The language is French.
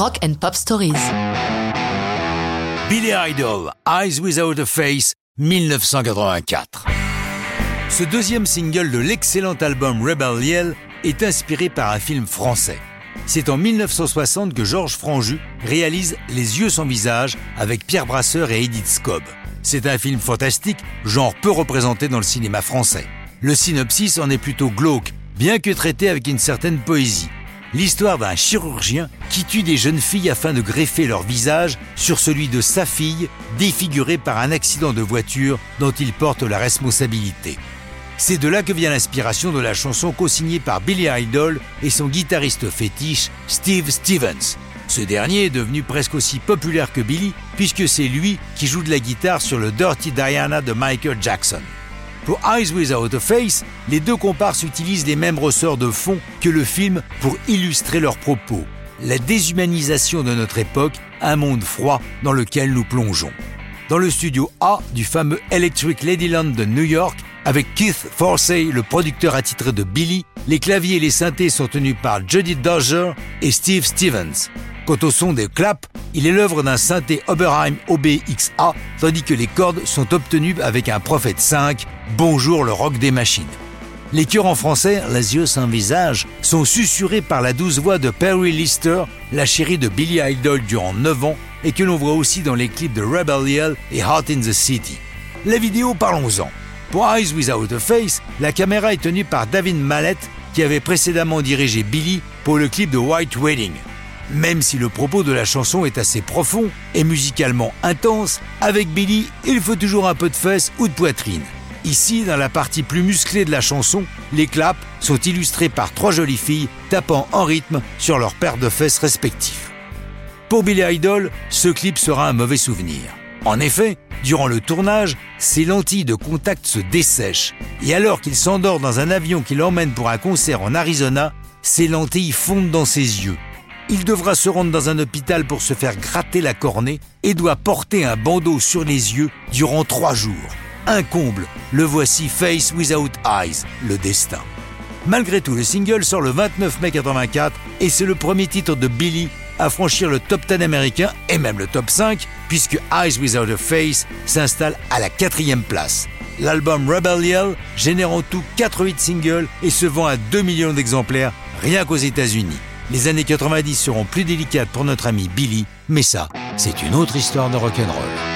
Rock and Pop Stories. Billy Idol, Eyes Without a Face, 1984. Ce deuxième single de l'excellent album Rebel Yell est inspiré par un film français. C'est en 1960 que Georges Franju réalise Les yeux sans visage avec Pierre Brasseur et Edith Scobb. C'est un film fantastique, genre peu représenté dans le cinéma français. Le synopsis en est plutôt glauque, bien que traité avec une certaine poésie. L'histoire d'un chirurgien qui tue des jeunes filles afin de greffer leur visage sur celui de sa fille, défigurée par un accident de voiture dont il porte la responsabilité. C'est de là que vient l'inspiration de la chanson co-signée par Billy Idol et son guitariste fétiche Steve Stevens. Ce dernier est devenu presque aussi populaire que Billy puisque c'est lui qui joue de la guitare sur le Dirty Diana de Michael Jackson. Pour Eyes Without a Face, les deux comparses utilisent les mêmes ressorts de fond que le film pour illustrer leurs propos. La déshumanisation de notre époque, un monde froid dans lequel nous plongeons. Dans le studio A du fameux Electric Ladyland de New York, avec Keith Forsey, le producteur attitré de Billy, les claviers et les synthés sont tenus par Jody Dodger et Steve Stevens. Quant au son des claps, il est l'œuvre d'un synthé Oberheim OBXA, tandis que les cordes sont obtenues avec un Prophet 5, Bonjour le rock des machines. Les chœurs en français, Les yeux sans visage, sont susurrés par la douce voix de Perry Lister, la chérie de Billy Idol durant 9 ans, et que l'on voit aussi dans les clips de Rebel et Hot in the City. La vidéo, parlons-en. Pour Eyes Without a Face, la caméra est tenue par David Mallet, qui avait précédemment dirigé Billy pour le clip de White Wedding. Même si le propos de la chanson est assez profond et musicalement intense, avec Billy, il faut toujours un peu de fesses ou de poitrine. Ici, dans la partie plus musclée de la chanson, les claps sont illustrés par trois jolies filles tapant en rythme sur leurs paires de fesses respectifs. Pour Billy Idol, ce clip sera un mauvais souvenir. En effet, durant le tournage, ses lentilles de contact se dessèchent, et alors qu'il s'endort dans un avion qui l'emmène pour un concert en Arizona, ses lentilles fondent dans ses yeux. Il devra se rendre dans un hôpital pour se faire gratter la cornée et doit porter un bandeau sur les yeux durant trois jours. Un comble, le voici Face Without Eyes, le destin. Malgré tout, le single sort le 29 mai 84 et c'est le premier titre de Billy à franchir le top 10 américain et même le top 5 puisque Eyes Without a Face s'installe à la quatrième place. L'album Rebel Yell génère en tout 4 hits singles et se vend à 2 millions d'exemplaires rien qu'aux États-Unis. Les années 90 seront plus délicates pour notre ami Billy, mais ça, c'est une autre histoire de rock'n'roll.